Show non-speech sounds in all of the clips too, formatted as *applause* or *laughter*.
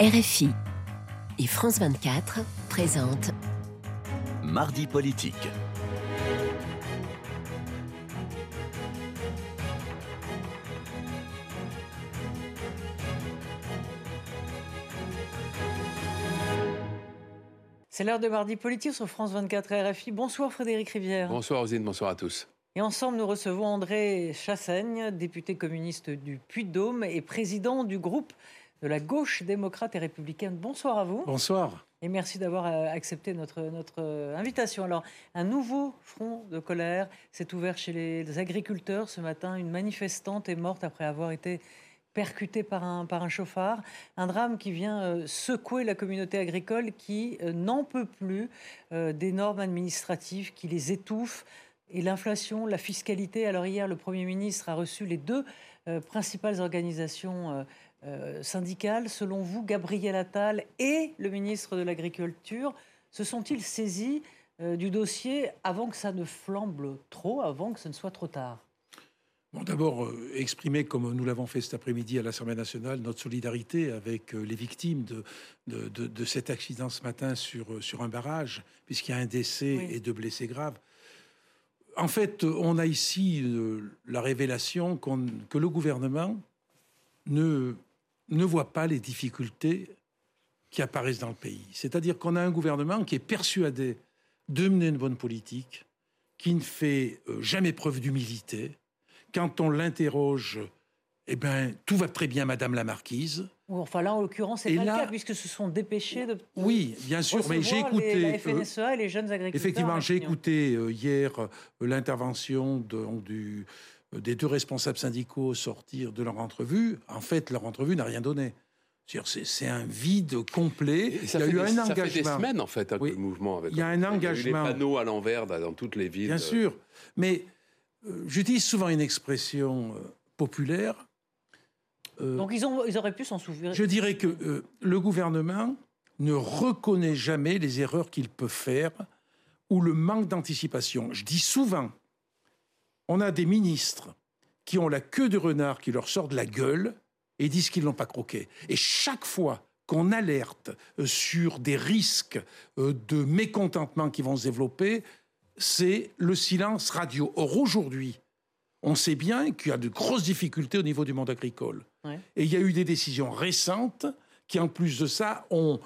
RFI et France 24 présentent Mardi politique. C'est l'heure de Mardi politique sur France 24 RFI. Bonsoir Frédéric Rivière. Bonsoir Rosine, bonsoir à tous. Et ensemble, nous recevons André Chassaigne, député communiste du Puy-de-Dôme et président du groupe de la gauche démocrate et républicaine. Bonsoir à vous. Bonsoir. Et merci d'avoir euh, accepté notre, notre euh, invitation. Alors, un nouveau front de colère s'est ouvert chez les agriculteurs ce matin. Une manifestante est morte après avoir été percutée par un, par un chauffard. Un drame qui vient euh, secouer la communauté agricole qui n'en peut plus des normes administratives qui les étouffent et l'inflation, la fiscalité. Alors hier, le Premier ministre a reçu les deux principales organisations euh, syndicales. Selon vous, Gabriel Attal et le ministre de l'Agriculture se sont-ils saisis euh, du dossier avant que ça ne flambe trop, avant que ce ne soit trop tard? Bon, D'abord, euh, exprimer, comme nous l'avons fait cet après-midi à l'Assemblée nationale, notre solidarité avec les victimes de, de, cet accident ce matin sur, sur un barrage, puisqu'il y a un décès et deux blessés graves. En fait, on a ici la révélation que le gouvernement ne ne voit pas les difficultés qui apparaissent dans le pays. C'est-à-dire qu'on a un gouvernement qui est persuadé de mener une bonne politique, qui ne fait euh, jamais preuve d'humilité. Quand on l'interroge, eh ben, tout va très bien, Madame la Marquise. Enfin là, en l'occurrence, c'est pas le cas, puisque ce sont dépêchés de. Oui, bien sûr, mais j'ai écouté. la FNSEA et les jeunes agriculteurs. Effectivement, j'ai écouté euh, hier euh, l'intervention du des deux responsables syndicaux sortir de leur entrevue, en fait, leur entrevue n'a rien donné. C'est un vide complet. il y a eu un engagement. Ça fait des semaines, en fait, hein, le mouvement. il y a un engagement. Il y a les panneaux à l'envers dans toutes les villes. Bien sûr. Mais euh, j'utilise souvent une expression euh, populaire. Euh, Donc ils, ont, ils, auraient pu s'en souvenir. Je dirais que le gouvernement ne reconnaît jamais les erreurs qu'il peut faire ou le manque d'anticipation. Je dis souvent on a des ministres qui ont la queue de renard qui leur sort de la gueule et disent qu'ils ne l'ont pas croqué. Et chaque fois qu'on alerte euh, sur des risques euh, de mécontentement qui vont se développer, c'est le silence radio. Or, aujourd'hui, on sait bien qu'il y a de grosses difficultés au niveau du monde agricole. Et il y a eu des décisions récentes qui, en plus de ça, ont,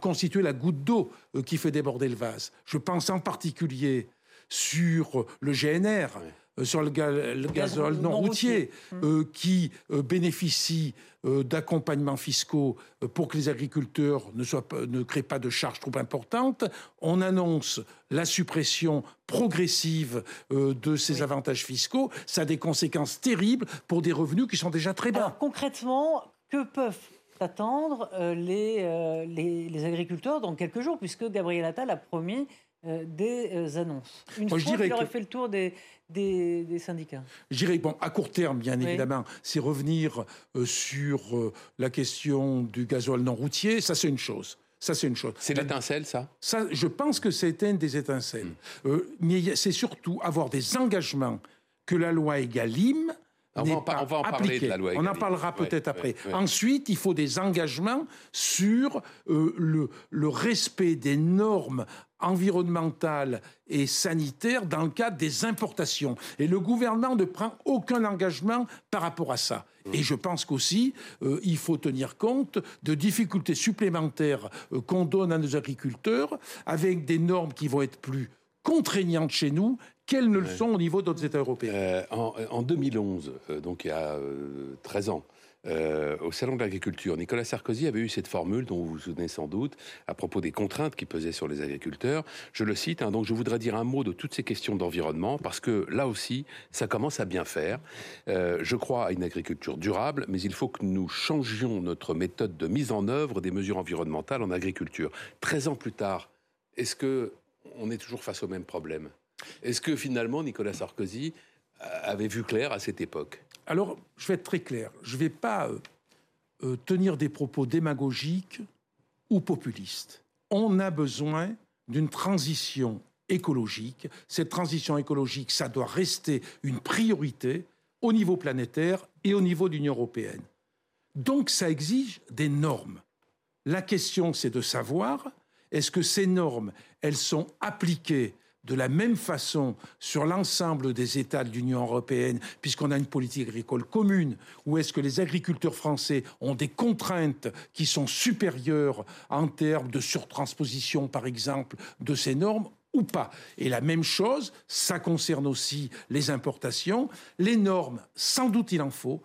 constitué la goutte d'eau euh, qui fait déborder le vase. Je pense en particulier sur le GNR. Euh, sur le, gazole non, routier, euh, qui euh, bénéficie d'accompagnements fiscaux pour que les agriculteurs ne, soient ne créent pas de charges trop importantes. On annonce la suppression progressive de ces avantages fiscaux. Ça a des conséquences terribles pour des revenus qui sont déjà très bas. Alors concrètement, que peuvent attendre les, les, les, agriculteurs dans quelques jours, puisque Gabriel Attal a promis euh, des euh, annonces. Une fois qu'il aurait fait le tour des, des, syndicats Je dirais, bon, à court terme, bien évidemment, c'est revenir euh, sur la question du gasoil non routier. Ça, c'est une chose. Ça, c'est une chose. C'est l'étincelle, ça? Ça, je pense que c'est une des étincelles. Hmm. mais c'est surtout avoir des engagements que la loi Egalim on va, en, parler de la loi On en parlera peut-être après. Ensuite, il faut des engagements sur le, le, respect des normes environnementale et sanitaire dans le cadre des importations. Et le gouvernement ne prend aucun engagement par rapport à ça. Et je pense qu'aussi, euh, il faut tenir compte de difficultés supplémentaires euh, qu'on donne à nos agriculteurs avec des normes qui vont être plus contraignantes chez nous qu'elles ne le sont au niveau d'autres États européens. Euh, en, en, 2011, donc il y a 13 ans, euh, au Salon de l'Agriculture. Nicolas Sarkozy avait eu cette formule dont vous vous souvenez sans doute à propos des contraintes qui pesaient sur les agriculteurs. Je le cite, hein, donc je voudrais dire un mot de toutes ces questions d'environnement parce que là aussi, ça commence à bien faire. Euh, je crois à une agriculture durable, mais il faut que nous changions notre méthode de mise en œuvre des mesures environnementales en agriculture. 13 ans plus tard, est-ce que on est toujours face au même problème? Est-ce que finalement Nicolas Sarkozy avait vu clair à cette époque? Alors, je vais être très clair. Je ne vais pas euh, euh, tenir des propos démagogiques ou populistes. On a besoin d'une transition écologique. Cette transition écologique, ça doit rester une priorité au niveau planétaire et au niveau de l'Union européenne. Donc ça exige des normes. La question, c'est de savoir, est-ce que ces normes, elles sont appliquées de la même façon sur l'ensemble des États de l'Union européenne, puisqu'on a une politique agricole commune, ou est-ce que les agriculteurs français ont des contraintes qui sont supérieures en termes de surtransposition, par exemple, de ces normes ou pas? Et la même chose, ça concerne aussi les importations. Les normes, sans doute il en faut.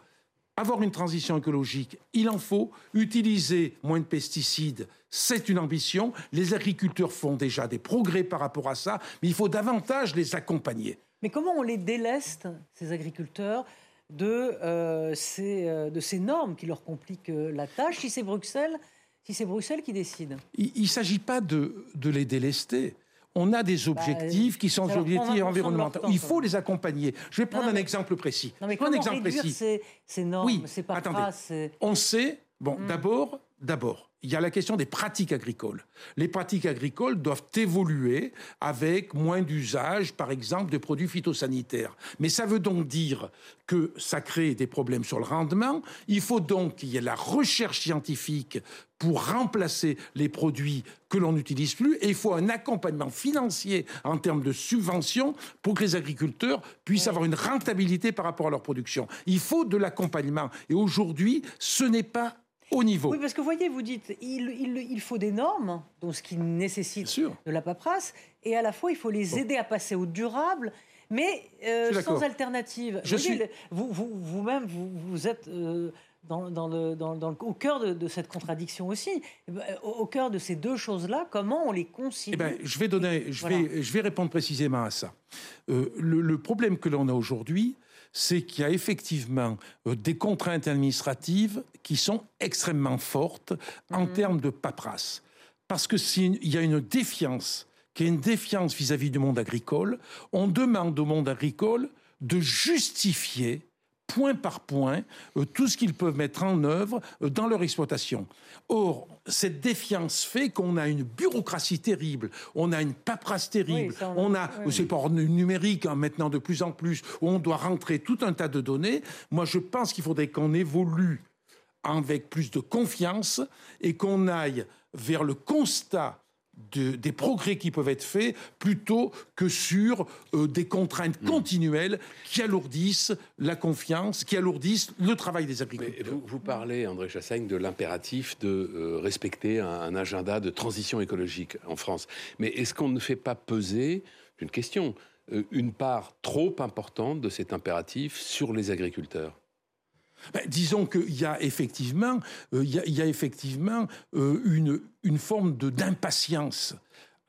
Avoir une transition écologique, il en faut. Utiliser moins de pesticides, c'est une ambition. Les agriculteurs font déjà des progrès par rapport à ça, mais il faut davantage les accompagner. Mais comment on les déleste, ces agriculteurs, de, euh, ces, euh, de ces normes qui leur compliquent euh, la tâche si c'est Bruxelles, si Bruxelles qui décide? Il ne s'agit pas de, de les délester on a des bah, objectifs qui sont des objectifs environnementaux. Il faut les accompagner. Je vais prendre un exemple précis. Non, mais comment un exemple précis. Ces, ces normes, oui, attendez. On sait, bon, hmm. d'abord, d'abord, il y a la question des pratiques agricoles. Les pratiques agricoles doivent évoluer avec moins d'usage, par exemple, de produits phytosanitaires. Mais ça veut donc dire que ça crée des problèmes sur le rendement. Il faut donc qu'il y ait la recherche scientifique pour remplacer les produits que l'on n'utilise plus. Et il faut un accompagnement financier en termes de subventions pour que les agriculteurs puissent avoir une rentabilité par rapport à leur production. Il faut de l'accompagnement. Et aujourd'hui, ce n'est pas niveau. Oui, parce que vous voyez, vous dites, il, faut des normes, donc ce qui nécessite de la paperasse, et à la fois, il faut les aider à passer au durable. Mais euh, sans alternative. Je suis... vous, vous-même, vous, vous, êtes euh, dans, le, dans, au cœur de, cette contradiction aussi. Eh ben, au, cœur de ces deux choses-là, comment on les concilie eh ben, je, vais donner, je, vais, je vais répondre précisément à ça. Euh, le, problème que l'on a aujourd'hui, c'est qu'il y a effectivement euh, des contraintes administratives qui sont extrêmement fortes en mhm. termes de paperasse. Parce que s'il y a une défiance, qui est une défiance vis-à-vis du monde agricole, on demande au monde agricole de justifier point par point euh, tout ce qu'ils peuvent mettre en œuvre euh, dans leur exploitation. Or, cette défiance fait qu'on a une bureaucratie terrible, on a une paperasse terrible, on a, c'est pas numérique hein, maintenant de plus en plus, où on doit rentrer tout un tas de données. Moi, je pense qu'il faudrait qu'on évolue avec plus de confiance et qu'on aille vers le constat des progrès qui peuvent être faits plutôt que sur euh, des contraintes hmm. continuelles qui alourdissent la confiance, qui alourdissent le travail des agriculteurs. Vous, parlez, André Chassaigne, de l'impératif de euh, respecter un, agenda de transition écologique en France. Mais est-ce qu'on ne fait pas peser, une question, euh, une part trop importante de cet impératif sur les agriculteurs? Ben, disons qu'il y a effectivement, euh, il, y a, effectivement euh, une, une forme d'impatience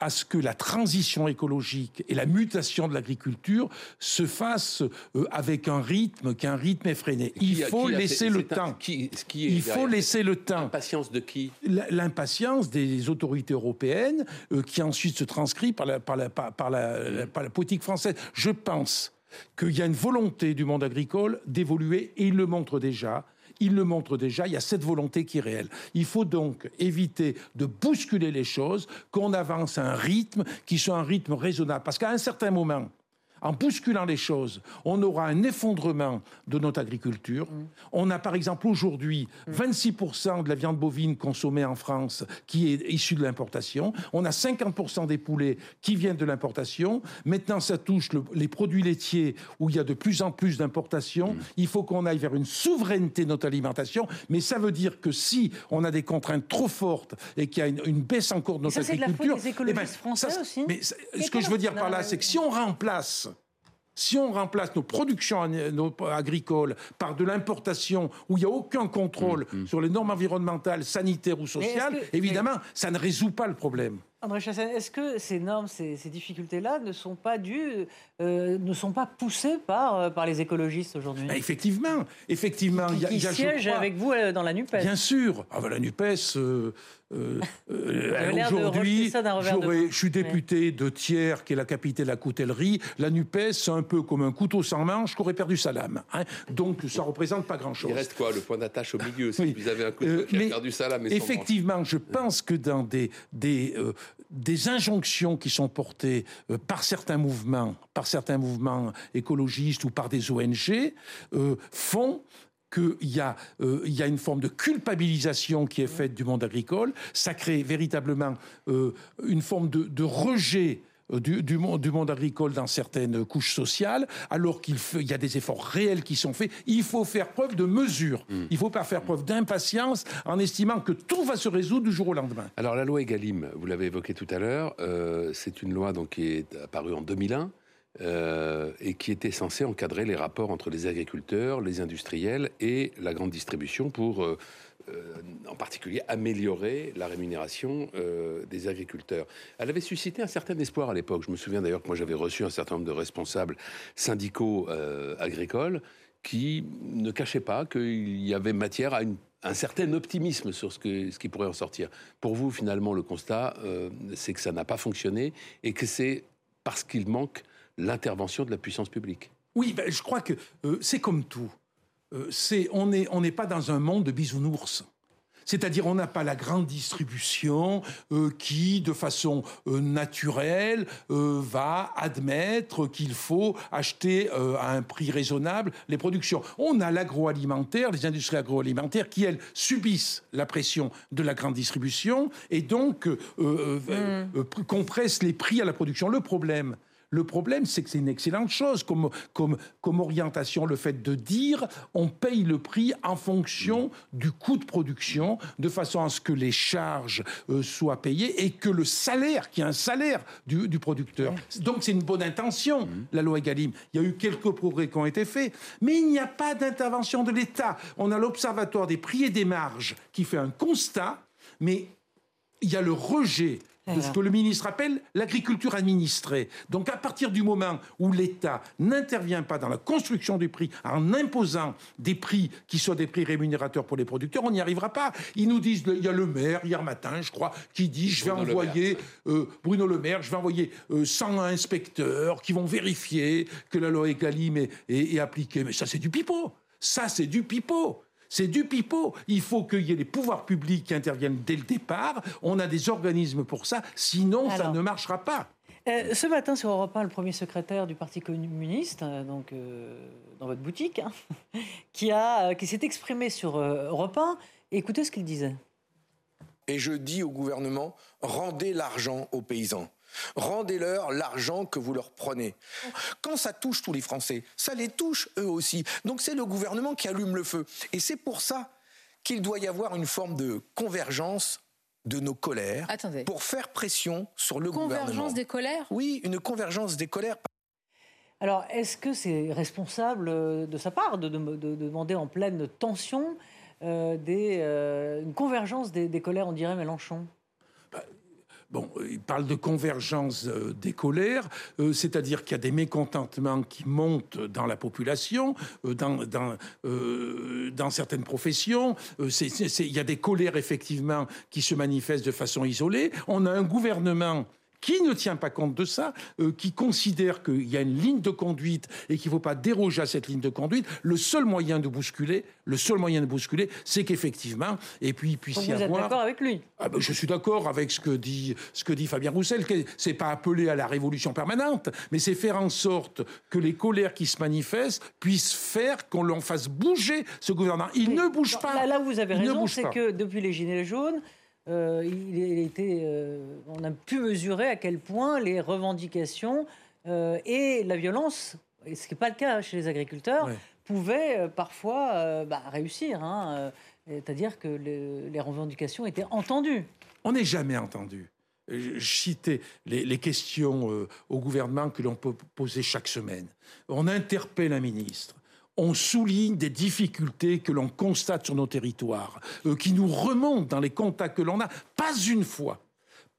à ce que la transition écologique et la mutation de l'agriculture se fassent euh, avec un rythme qui est un rythme effréné. Il faut laisser le temps. qui, Il faut laisser le temps. L'impatience de qui? L'impatience des autorités européennes qui ensuite se transcrit par la, par la, par la, par la politique française. Je pense qu'il y a une volonté du monde agricole d'évoluer, et il le montre déjà. Il le montre déjà, il y a cette volonté qui est réelle. Il faut donc éviter de bousculer les choses, qu'on avance à un rythme qui soit un rythme raisonnable. Parce qu'à un certain moment, en bousculant les choses, on aura un effondrement de notre agriculture. Mm. On a par exemple aujourd'hui 26% de la viande bovine consommée en France qui est issue de l'importation. On a 50% des poulets qui viennent de l'importation. Maintenant, ça touche les produits laitiers où il y a de plus en plus d'importations. Mm. Il faut qu'on aille vers une souveraineté de notre alimentation. Mais ça veut dire que si on a des contraintes trop fortes et qu'il y a une, baisse en cours de notre agriculture... C'est de la faute des eh ben, français aussi Mais ce que je veux dire par là, c'est que si on remplace si on remplace nos productions agricoles par de l'importation où il n'y a aucun contrôle mm, mm. sur les normes environnementales, sanitaires ou sociales, évidemment, ça ne résout pas le problème. André Chassagne, est-ce que ces normes, ces, difficultés-là ne sont pas dues, euh, ne sont pas poussées par, euh, par les écologistes aujourd'hui? Bah, Effectivement, effectivement. Qui, il y a, siègent avec vous euh, dans la Nupes. Bien sûr. Ah, bah, la Nupes. Aujourd'hui, je suis député de Thiers, qui est la capitale de la coutellerie. La Nupes, c'est un peu comme un couteau sans manche qu'aurait perdu sa lame. Hein. Donc, ça représente pas grand-chose. Il reste quoi Le point d'attache au milieu Si vous avez un couteau qui a perdu sa lame. effectivement, je pense que dans des, des, des injonctions qui sont portées euh, par certains mouvements, par certains mouvements écologistes ou par des ONG, euh, font qu'il y, a, euh, y a une forme de culpabilisation qui est faite du monde agricole. Ça crée véritablement une forme de rejet euh, du, monde, du, monde, agricole dans certaines couches sociales, alors qu'il y a des efforts réels qui sont faits. Il faut faire preuve de mesure. Mm. Il ne faut pas faire preuve d'impatience en estimant que tout va se résoudre du jour au lendemain. Alors la loi Egalim, vous l'avez évoqué tout à l'heure, euh, c'est une loi donc, qui est apparue en 2001. Euh, et qui était censée encadrer les rapports entre les agriculteurs, les industriels et la grande distribution pour euh, en particulier améliorer la rémunération euh, des agriculteurs. Elle avait suscité un certain espoir à l'époque. Je me souviens d'ailleurs que moi j'avais reçu un certain nombre de responsables syndicaux euh, agricoles qui ne cachaient pas qu'il y avait matière à un certain optimisme sur ce qui pourrait en sortir. Pour vous, finalement, le constat, c'est que ça n'a pas fonctionné et que c'est parce qu'il manque l'intervention de la puissance publique. Oui, ben, je crois que c'est comme tout. Euh, c'est on n'est on pas dans un monde de bisounours. C'est-à-dire on n'a pas la grande distribution euh, qui, de façon euh, naturelle, va admettre qu'il faut acheter à un prix raisonnable les productions. On a l'agroalimentaire, les industries agroalimentaires qui, elles, subissent la pression de la grande distribution et donc mmh. compressent les prix à la production. Le problème, le problème, c'est que c'est une excellente chose comme, comme, comme orientation, le fait de dire on paye le prix en fonction du coût de production, de façon à ce que les charges euh, soient payées et que le salaire, qui est un salaire du, producteur. Donc c'est une bonne intention, mmh. la loi Egalim. Il y a eu quelques progrès qui ont été faits, mais il n'y a pas d'intervention de l'État. On a l'Observatoire des prix et des marges qui fait un constat, mais il y a le rejet de ce que le ministre appelle l'agriculture administrée. Donc à partir du moment où l'État n'intervient pas dans la construction du prix en imposant des prix qui soient des prix rémunérateurs pour les producteurs, on n'y arrivera pas. Ils nous disent, il y a le maire hier matin, je crois, qui dit, je vais envoyer euh, Bruno Le Maire, je vais envoyer 100 euh, inspecteurs qui vont vérifier que la loi Egalim est, est appliquée. Mais ça, c'est du pipeau. Ça, c'est du pipeau. C'est du pipeau. Il faut qu'il y ait les pouvoirs publics qui interviennent dès le départ. On a des organismes pour ça. Sinon, ça ne marchera pas. Euh, ce matin sur Europe 1, le premier secrétaire du Parti communiste, euh, donc euh, dans votre boutique, hein, *laughs* qui, a, qui s'est exprimé sur Europe 1. Écoutez ce qu'il disait. Et je dis au gouvernement, rendez l'argent aux paysans. Rendez-leur l'argent que vous leur prenez. Quand ça touche tous les Français, ça les touche eux aussi. Donc c'est le gouvernement qui allume le feu. Et c'est pour ça qu'il doit y avoir une forme de convergence de nos colères pour faire pression sur le gouvernement. Convergence des colères? Oui, une convergence des colères. Alors, est-ce que c'est responsable de sa part de, demander en pleine tension euh, euh, une convergence des, des colères, on dirait Mélenchon? Bon, il parle de convergence euh, des colères, euh, c'est-à-dire qu'il y a des mécontentements qui montent dans la population, euh, dans, certaines professions. il y a des colères effectivement qui se manifestent de façon isolée. On a un gouvernement qui ne tient pas compte de ça, euh, qui considère qu'il y a une ligne de conduite et qu'il ne faut pas déroger à cette ligne de conduite, le seul moyen de bousculer, le seul moyen de bousculer, c'est qu'effectivement, et puis il puisse y avoir. Vous êtes d'accord avec lui? Ah ben, Je suis d'accord avec ce que dit ce que dit Fabien Roussel. C'est pas appeler à la révolution permanente, mais c'est faire en sorte que les colères qui se manifestent puissent faire qu'on l'en fasse bouger ce gouvernement. Il ne bouge pas. Là, là, vous avez raison, c'est que depuis les gilets jaunes euh, il, euh, on a pu mesurer à quel point les revendications euh, et la violence, ce qui n'est pas le cas chez les agriculteurs, pouvaient parfois bah, réussir. Hein, c'est-à-dire que les revendications étaient entendues. On n'est jamais entendu. Citais les, questions au gouvernement que l'on peut poser chaque semaine. On interpelle un ministre on souligne des difficultés que l'on constate sur nos territoires, euh, qui nous remontent dans les contacts que l'on a. Pas une fois,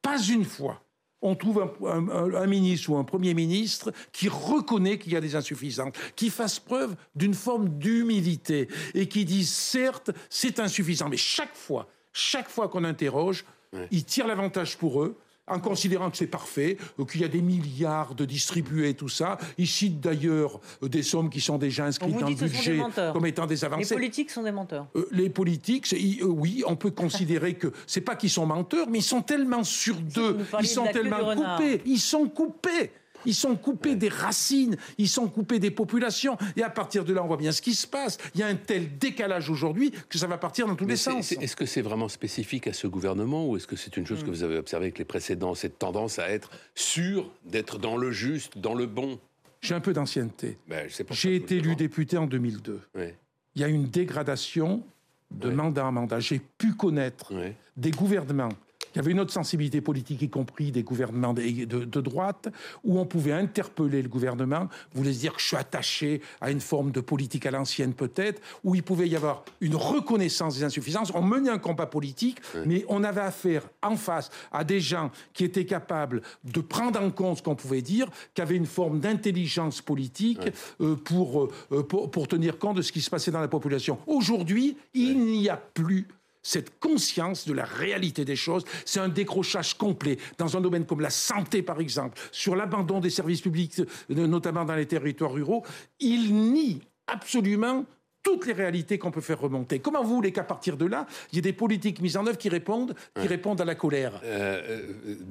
pas une fois, on trouve un, ministre ou un Premier ministre qui reconnaît qu'il y a des insuffisances, qui fasse preuve d'une forme d'humilité et qui dise certes, c'est insuffisant, mais chaque fois, chaque fois qu'on interroge, ils tirent l'avantage pour eux en considérant que c'est parfait, euh, qu'il y a des milliards de distribués, tout ça. Ils citent d'ailleurs euh, des sommes qui sont déjà inscrites dans le budget comme étant des avancées. Les politiques sont des menteurs. Euh, les politiques, oui, on peut considérer que c'est pas qu'ils sont menteurs, mais ils sont tellement sûrs d'eux, ils sont tellement coupés, ils sont coupés. Ils sont coupés des racines, ils sont coupés des populations. Et à partir de là, on voit bien ce qui se passe. Il y a un tel décalage aujourd'hui que ça va partir dans tous les sens. Est-ce que c'est vraiment spécifique à ce gouvernement ou est-ce que c'est une chose que Hmm. vous avez observé avec les précédents, cette tendance à être sûr d'être dans le juste, dans le bon? J'ai un peu d'ancienneté. Ben, J'ai été élu député en 2002. Ouais, Il y a une dégradation de mandat en mandat. J'ai pu connaître des gouvernements qui avaient une autre sensibilité politique, y compris des gouvernements de, de- de droite, où on pouvait interpeller le gouvernement, voulait se dire que je suis attaché à une forme de politique à l'ancienne peut-être, où il pouvait y avoir une reconnaissance des insuffisances. On menait un combat politique, mais on avait affaire en face à des gens qui étaient capables de prendre en compte ce qu'on pouvait dire, qui avaient une forme d'intelligence politique euh, pour, euh, pour, pour tenir compte de ce qui se passait dans la population. Aujourd'hui, il n'y a plus cette conscience de la réalité des choses, c'est un décrochage complet dans un domaine comme la santé, par exemple, sur l'abandon des services publics, euh, notamment dans les territoires ruraux. Il nie absolument toutes les réalités qu'on peut faire remonter. Comment vous voulez qu'à partir de là, il y ait des politiques mises en œuvre qui répondent, qui répondent à la colère? Euh,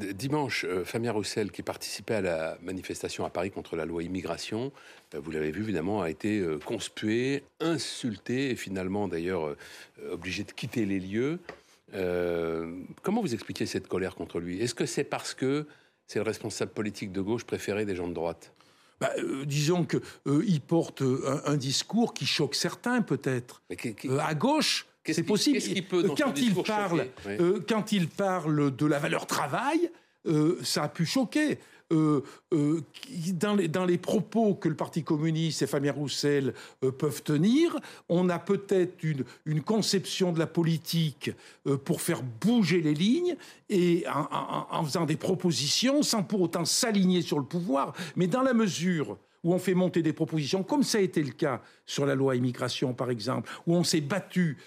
euh, dimanche, euh, Fabien Roussel, qui participait à la manifestation à Paris contre la loi immigration, vous l'avez vu évidemment, a été conspué, insulté et finalement d'ailleurs obligé de quitter les lieux. Comment vous expliquez cette colère contre lui? Est-ce que c'est parce que c'est le responsable politique de gauche préféré des gens de droite? Bah, euh, Disons qu'il porte euh, un, un discours qui choque certains, peut-être. Euh, à gauche, c'est possible. peut, dans quand, il parle, Oui. euh, quand il parle de la valeur travail, euh, ça a pu choquer. Euh, euh, dans, les, propos que le Parti communiste et Fabien Roussel euh, peuvent tenir, on a peut-être une, conception de la politique pour faire bouger les lignes et en, en- faisant des propositions sans pour autant s'aligner sur le pouvoir. Mais dans la mesure où on fait monter des propositions, comme ça a été le cas sur la loi immigration, par exemple, où on s'est battu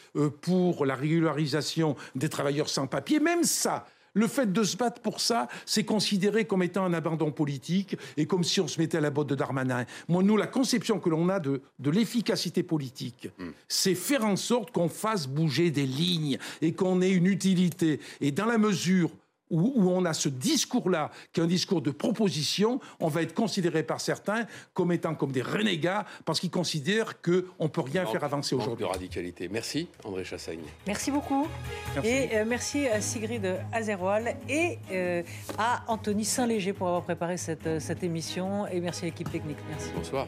pour la régularisation des travailleurs sans papier, même ça, le fait de se battre pour ça, c'est considéré comme étant un abandon politique et comme si on se mettait à la botte de Darmanin. Moi, nous, la conception que l'on a de, de l'efficacité politique, c'est faire en sorte qu'on fasse bouger des lignes et qu'on ait une utilité. Et dans la mesure où, où on a ce discours-là, qui est un discours de proposition, on va être considéré par certains comme étant comme des renégats parce qu'ils considèrent qu'on ne peut rien faire avancer aujourd'hui. de radicalité. Merci, André Chassagne. Merci beaucoup. Merci. Et euh, merci à Sigrid Azerwal et euh, à Anthony Saint-Léger pour avoir préparé cette, euh, cette émission. Et merci à l'équipe technique. Merci. Bonsoir.